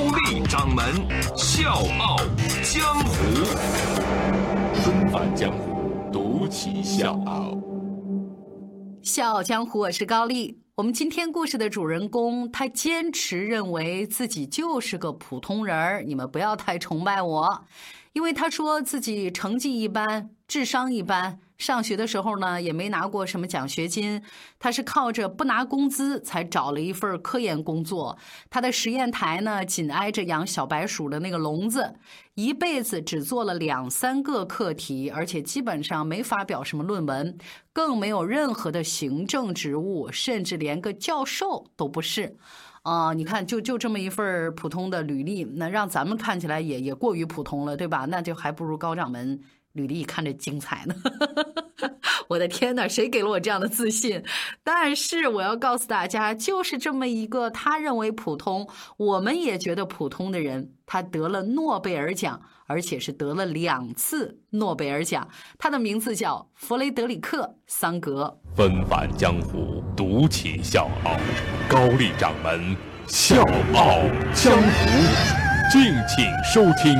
高丽掌门笑傲江湖，重返江湖，独骑笑傲。笑傲江湖，我是高丽。我们今天故事的主人公，他坚持认为自己就是个普通人儿，你们不要太崇拜我。因为他说自己成绩一般，智商一般，上学的时候呢也没拿过什么奖学金，他是靠着不拿工资才找了一份科研工作。他的实验台呢紧挨着养小白鼠的那个笼子，一辈子只做了两三个课题，而且基本上没发表什么论文，更没有任何的行政职务，甚至连个教授都不是。啊，你看，就就这么一份普通的履历，那让咱们看起来也也过于普通了，对吧？那就还不如高掌门履历看着精彩呢。我的天哪，谁给了我这样的自信？但是我要告诉大家，就是这么一个他认为普通，我们也觉得普通的人，他得了诺贝尔奖，而且是得了两次诺贝尔奖。他的名字叫弗雷德里克·桑格。纷返江湖，独起笑傲。高丽掌门笑傲江湖，敬请收听。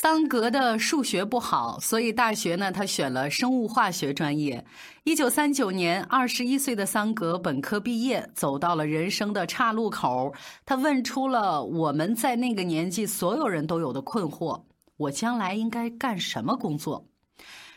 桑格的数学不好，所以大学呢，他选了生物化学专业。一九三九年，二十一岁的桑格本科毕业，走到了人生的岔路口。他问出了我们在那个年纪所有人都有的困惑：我将来应该干什么工作？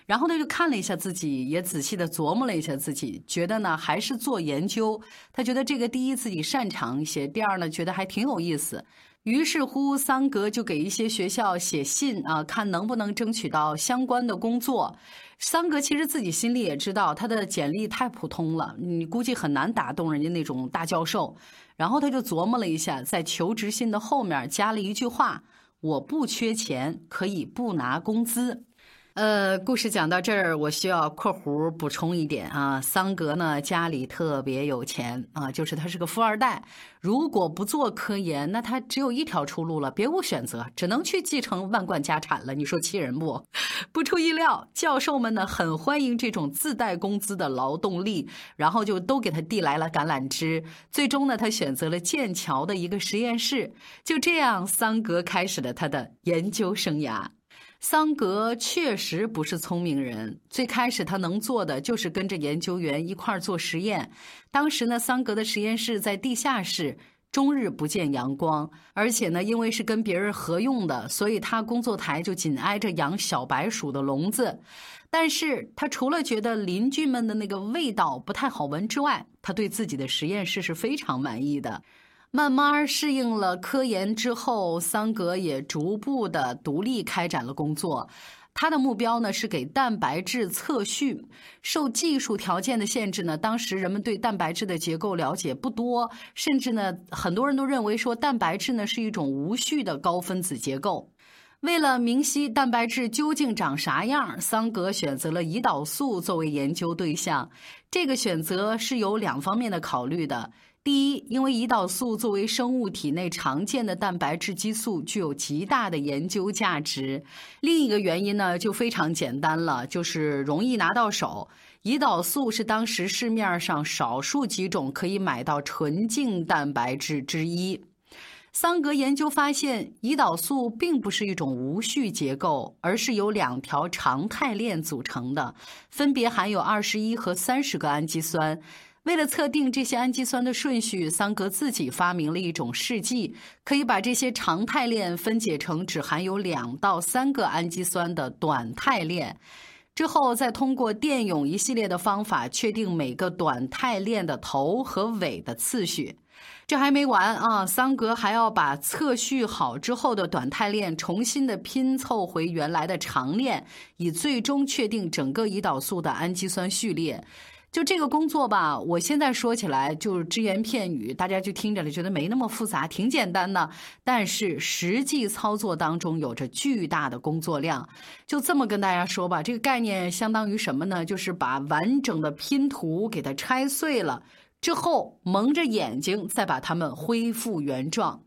然后他就看了一下自己，也仔细的琢磨了一下自己，觉得呢还是做研究。他觉得这个第一自己擅长一些，第二呢觉得还挺有意思。于是乎，桑格就给一些学校写信啊，看能不能争取到相关的工作。桑格其实自己心里也知道，他的简历太普通了，你估计很难打动人家那种大教授。然后他就琢磨了一下，在求职信的后面加了一句话：“我不缺钱，可以不拿工资。”呃，故事讲到这儿，我需要括弧补充一点啊。桑格呢，家里特别有钱啊，就是他是个富二代。如果不做科研，那他只有一条出路了，别无选择，只能去继承万贯家产了。你说气人不？不出意料，教授们呢很欢迎这种自带工资的劳动力，然后就都给他递来了橄榄枝。最终呢，他选择了剑桥的一个实验室。就这样，桑格开始了他的研究生涯。桑格确实不是聪明人，最开始他能做的就是跟着研究员一块儿做实验。当时呢，桑格的实验室在地下室，终日不见阳光，而且呢，因为是跟别人合用的，所以他工作台就紧挨着养小白鼠的笼子。但是他除了觉得邻居们的那个味道不太好闻之外，他对自己的实验室是非常满意的。慢慢适应了科研之后，桑格也逐步的独立开展了工作。他的目标呢是给蛋白质测序。受技术条件的限制呢，当时人们对蛋白质的结构了解不多，甚至呢很多人都认为说蛋白质呢是一种无序的高分子结构。为了明晰蛋白质究竟长啥样，桑格选择了胰岛素作为研究对象。这个选择是有两方面的考虑的。第一，因为胰岛素作为生物体内常见的蛋白质激素，具有极大的研究价值。另一个原因呢，就非常简单了，就是容易拿到手。胰岛素是当时市面上少数几种可以买到纯净蛋白质之一。桑格研究发现，胰岛素并不是一种无序结构，而是由两条常态链组成的，分别含有二十一和三十个氨基酸。为了测定这些氨基酸的顺序，桑格自己发明了一种试剂，可以把这些常态链分解成只含有两到三个氨基酸的短肽链，之后再通过电泳一系列的方法确定每个短肽链的头和尾的次序。这还没完啊，桑格还要把测序好之后的短肽链重新的拼凑回原来的长链，以最终确定整个胰岛素的氨基酸序列。就这个工作吧，我现在说起来就是只言片语，大家就听着了，觉得没那么复杂，挺简单的。但是实际操作当中有着巨大的工作量。就这么跟大家说吧，这个概念相当于什么呢？就是把完整的拼图给它拆碎了之后，蒙着眼睛再把它们恢复原状。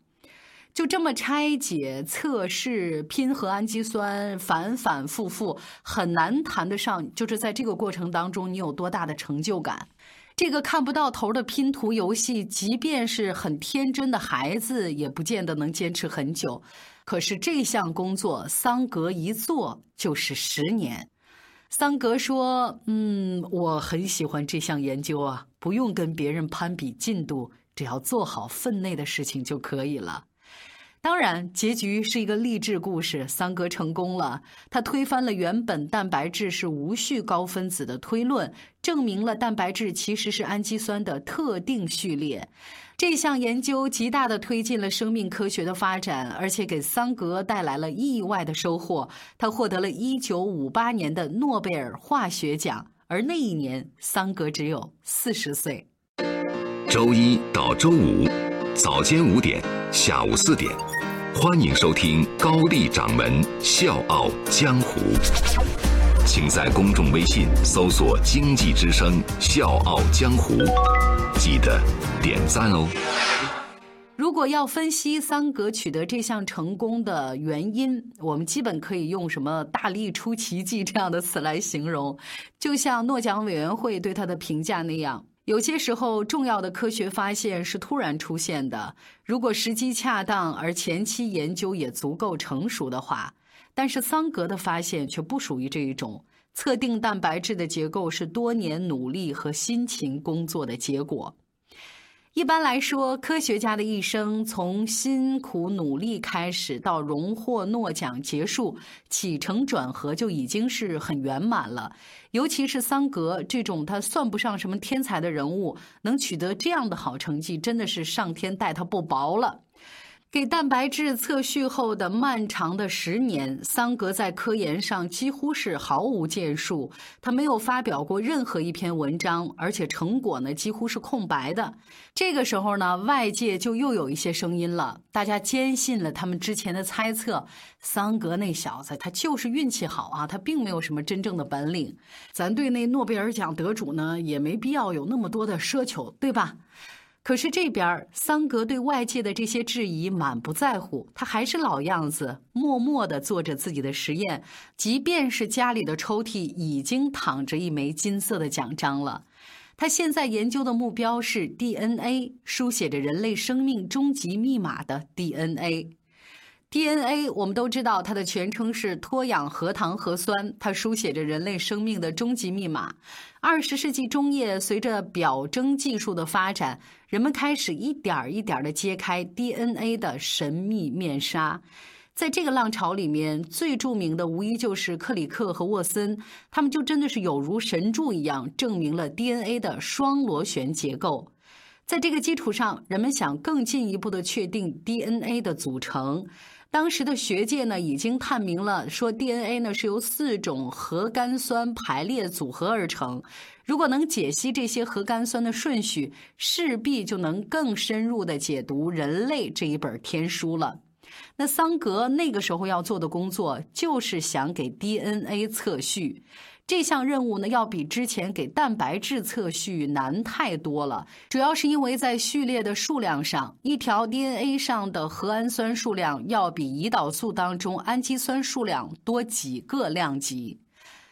就这么拆解、测试、拼合氨基酸，反反复复，很难谈得上。就是在这个过程当中，你有多大的成就感？这个看不到头的拼图游戏，即便是很天真的孩子，也不见得能坚持很久。可是这项工作，桑格一做就是十年。桑格说：“嗯，我很喜欢这项研究啊，不用跟别人攀比进度，只要做好分内的事情就可以了。”当然，结局是一个励志故事。桑格成功了，他推翻了原本蛋白质是无序高分子的推论，证明了蛋白质其实是氨基酸的特定序列。这项研究极大地推进了生命科学的发展，而且给桑格带来了意外的收获。他获得了一九五八年的诺贝尔化学奖，而那一年桑格只有四十岁。周一到周五，早间五点，下午四点。欢迎收听高丽掌门笑傲江湖，请在公众微信搜索“经济之声笑傲江湖”，记得点赞哦。如果要分析桑格取得这项成功的原因，我们基本可以用什么“大力出奇迹”这样的词来形容，就像诺奖委员会对他的评价那样。有些时候，重要的科学发现是突然出现的。如果时机恰当，而前期研究也足够成熟的话，但是桑格的发现却不属于这一种。测定蛋白质的结构是多年努力和辛勤工作的结果。一般来说，科学家的一生从辛苦努力开始到荣获诺奖结束，起承转合就已经是很圆满了。尤其是桑格这种他算不上什么天才的人物，能取得这样的好成绩，真的是上天待他不薄了。给蛋白质测序后的漫长的十年，桑格在科研上几乎是毫无建树，他没有发表过任何一篇文章，而且成果呢几乎是空白的。这个时候呢，外界就又有一些声音了，大家坚信了他们之前的猜测：桑格那小子他就是运气好啊，他并没有什么真正的本领。咱对那诺贝尔奖得主呢，也没必要有那么多的奢求，对吧？可是这边桑格对外界的这些质疑满不在乎，他还是老样子，默默地做着自己的实验。即便是家里的抽屉已经躺着一枚金色的奖章了，他现在研究的目标是 DNA，书写着人类生命终极密码的 DNA。DNA，我们都知道它的全称是脱氧核糖核酸，它书写着人类生命的终极密码。二十世纪中叶，随着表征技术的发展，人们开始一点一点的揭开 DNA 的神秘面纱。在这个浪潮里面，最著名的无疑就是克里克和沃森，他们就真的是有如神助一样，证明了 DNA 的双螺旋结构。在这个基础上，人们想更进一步的确定 DNA 的组成。当时的学界呢，已经探明了，说 DNA 呢是由四种核苷酸排列组合而成。如果能解析这些核苷酸的顺序，势必就能更深入的解读人类这一本天书了。那桑格那个时候要做的工作，就是想给 DNA 测序。这项任务呢，要比之前给蛋白质测序难太多了。主要是因为在序列的数量上，一条 DNA 上的核氨酸数量要比胰岛素当中氨基酸数量多几个量级。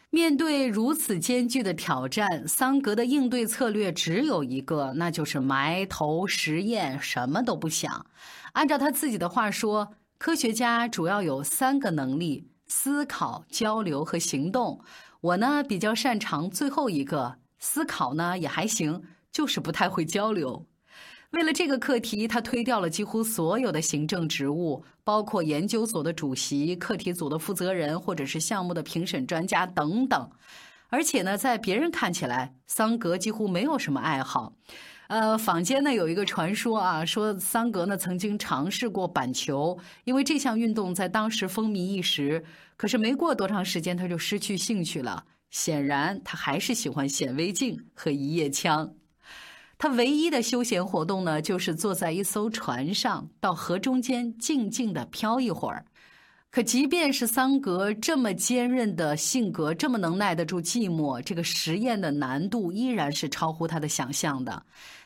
面对如此艰巨的挑战，桑格的应对策略只有一个，那就是埋头实验，什么都不想。按照他自己的话说，科学家主要有三个能力：思考、交流和行动。我呢比较擅长最后一个，思考呢也还行，就是不太会交流。为了这个课题，他推掉了几乎所有的行政职务，包括研究所的主席、课题组的负责人，或者是项目的评审专家等等。而且呢，在别人看起来，桑格几乎没有什么爱好。呃，坊间呢有一个传说啊，说桑格呢曾经尝试过板球，因为这项运动在当时风靡一时。可是没过多长时间，他就失去兴趣了。显然，他还是喜欢显微镜和一夜枪。他唯一的休闲活动呢，就是坐在一艘船上，到河中间静静地漂一会儿。可即便是桑格这么坚韧的性格，这么能耐得住寂寞，这个实验的难度依然是超乎他的想象的。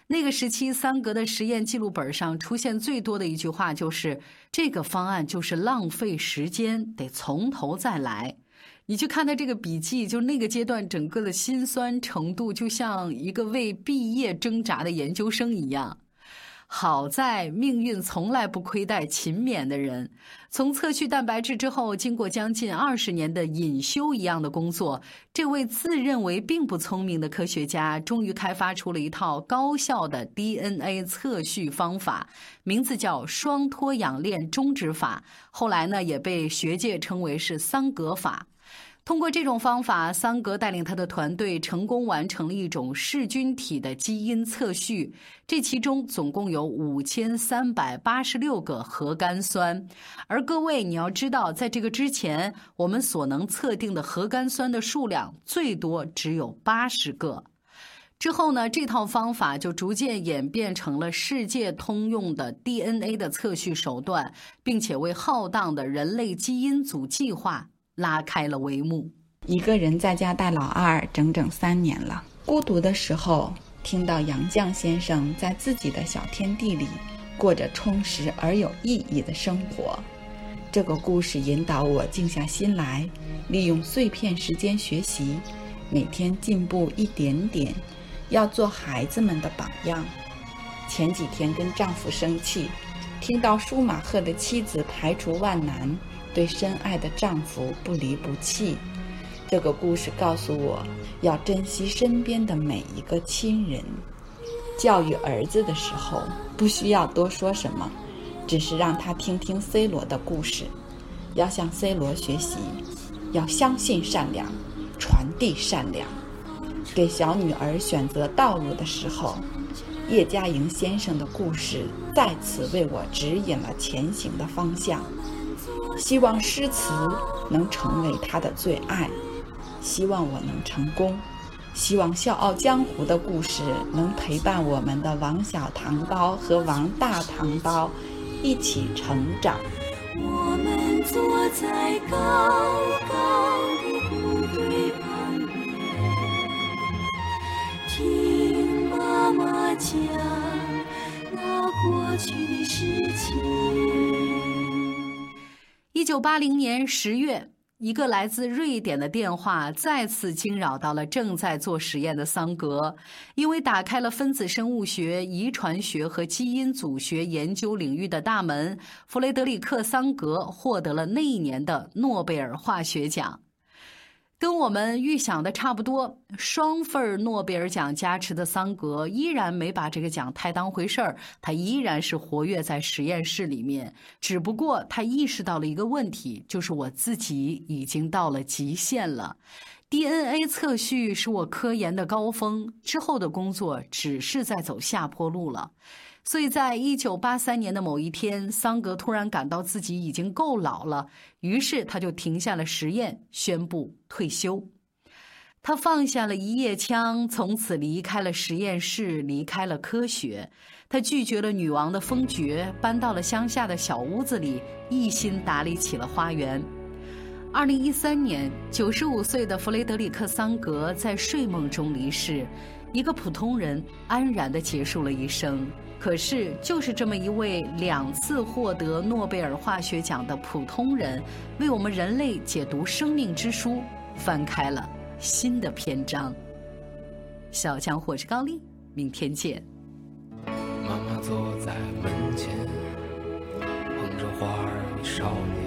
那个时期，桑格的实验记录本上出现最多的一句话就是：“这个方案就是浪费时间，得从头再来。”你去看他这个笔记，就那个阶段整个的辛酸程度，就像一个为毕业挣扎的研究生一样。好在命运从来不亏待勤勉的人。从测序蛋白质之后，经过将近二十年的隐修一样的工作，这位自认为并不聪明的科学家，终于开发出了一套高效的 DNA 测序方法，名字叫双脱氧链终止法。后来呢，也被学界称为是桑格法。通过这种方法，桑格带领他的团队成功完成了一种噬菌体的基因测序。这其中总共有五千三百八十六个核苷酸。而各位，你要知道，在这个之前，我们所能测定的核苷酸的数量最多只有八十个。之后呢，这套方法就逐渐演变成了世界通用的 DNA 的测序手段，并且为浩荡的人类基因组计划。拉开了帷幕。一个人在家带老二整整三年了。孤独的时候，听到杨绛先生在自己的小天地里过着充实而有意义的生活，这个故事引导我静下心来，利用碎片时间学习，每天进步一点点，要做孩子们的榜样。前几天跟丈夫生气，听到舒马赫的妻子排除万难。对深爱的丈夫不离不弃，这个故事告诉我要珍惜身边的每一个亲人。教育儿子的时候，不需要多说什么，只是让他听听 C 罗的故事，要向 C 罗学习，要相信善良，传递善良。给小女儿选择道路的时候，叶嘉莹先生的故事再次为我指引了前行的方向。希望诗词能成为他的最爱，希望我能成功，希望《笑傲江湖》的故事能陪伴我们的王小糖包和王大糖包一起成长。我们坐在高高的谷堆旁边，听妈妈讲那过去的事情。一九八零年十月，一个来自瑞典的电话再次惊扰到了正在做实验的桑格，因为打开了分子生物学、遗传学和基因组学研究领域的大门。弗雷德里克·桑格获得了那一年的诺贝尔化学奖。跟我们预想的差不多，双份诺贝尔奖加持的桑格依然没把这个奖太当回事儿，他依然是活跃在实验室里面。只不过他意识到了一个问题，就是我自己已经到了极限了。DNA 测序是我科研的高峰，之后的工作只是在走下坡路了。所以在一九八三年的某一天，桑格突然感到自己已经够老了，于是他就停下了实验，宣布退休。他放下了一叶枪，从此离开了实验室，离开了科学。他拒绝了女王的封爵，搬到了乡下的小屋子里，一心打理起了花园。二零一三年，九十五岁的弗雷德里克·桑格在睡梦中离世，一个普通人安然地结束了一生。可是，就是这么一位两次获得诺贝尔化学奖的普通人，为我们人类解读生命之书，翻开了新的篇章。小强，我是高丽，明天见。妈妈坐在门前，捧着花儿与少年。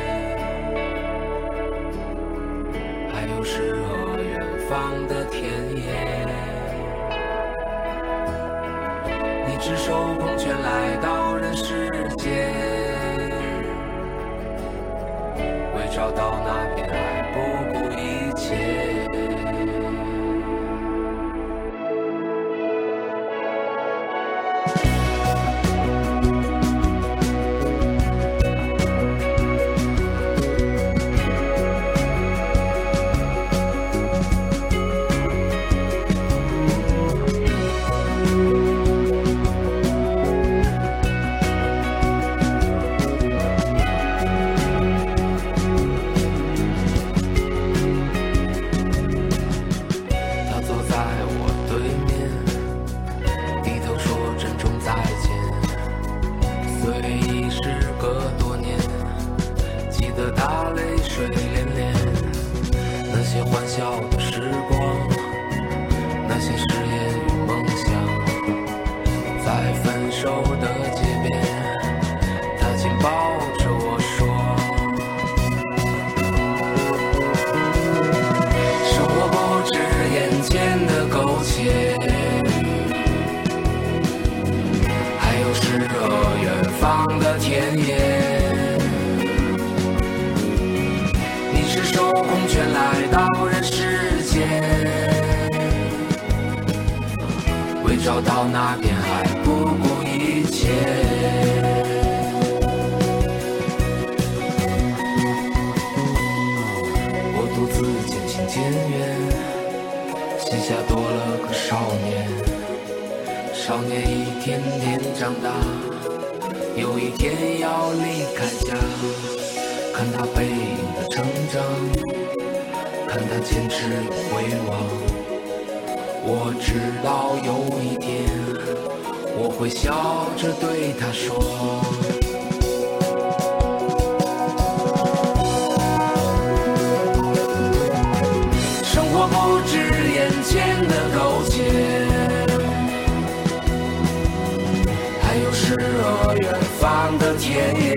赤手空拳来到人世间，为找到那片海膝下多了个少年。少年一天天长大，有一天要离开家。看他背影的成长，看他坚持的回望。我知道有一天，我会笑着对他说。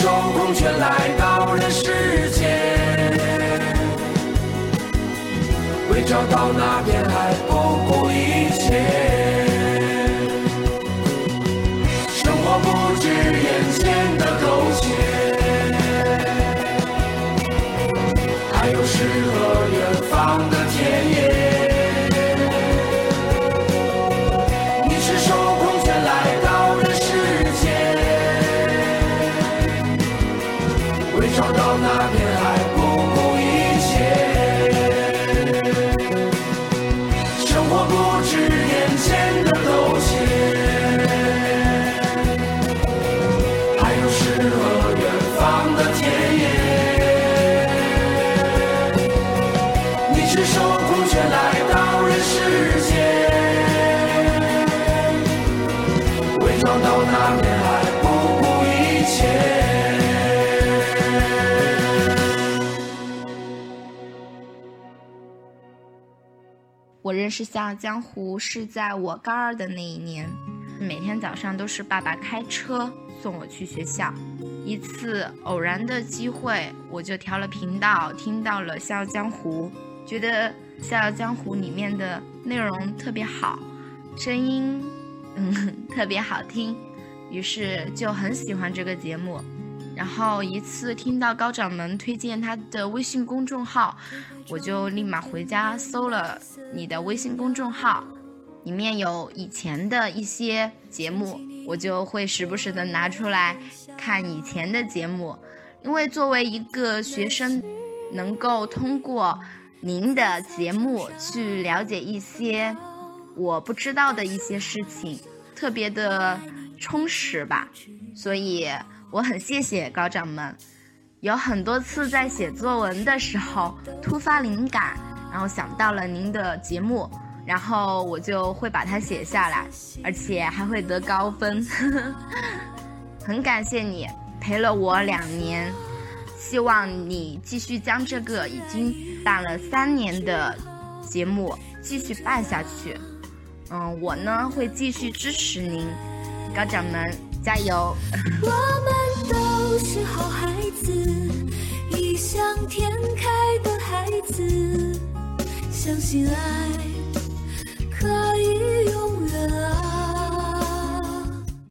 手空拳来到人世间，为找到那片海我认识《笑傲江湖》是在我高二的那一年，每天早上都是爸爸开车送我去学校。一次偶然的机会，我就调了频道，听到了《笑傲江湖》，觉得《笑傲江湖》里面的内容特别好，声音嗯 特别好听，于是就很喜欢这个节目。然后一次听到高掌门推荐他的微信公众号，我就立马回家搜了你的微信公众号，里面有以前的一些节目，我就会时不时的拿出来看以前的节目，因为作为一个学生，能够通过您的节目去了解一些我不知道的一些事情，特别的充实吧，所以。我很谢谢高掌门，有很多次在写作文的时候突发灵感，然后想到了您的节目，然后我就会把它写下来，而且还会得高分。很感谢你陪了我两年，希望你继续将这个已经办了三年的节目继续办下去。嗯，我呢会继续支持您，高掌门加油。我们都是好孩子异想天开的孩子相信爱可以永远啊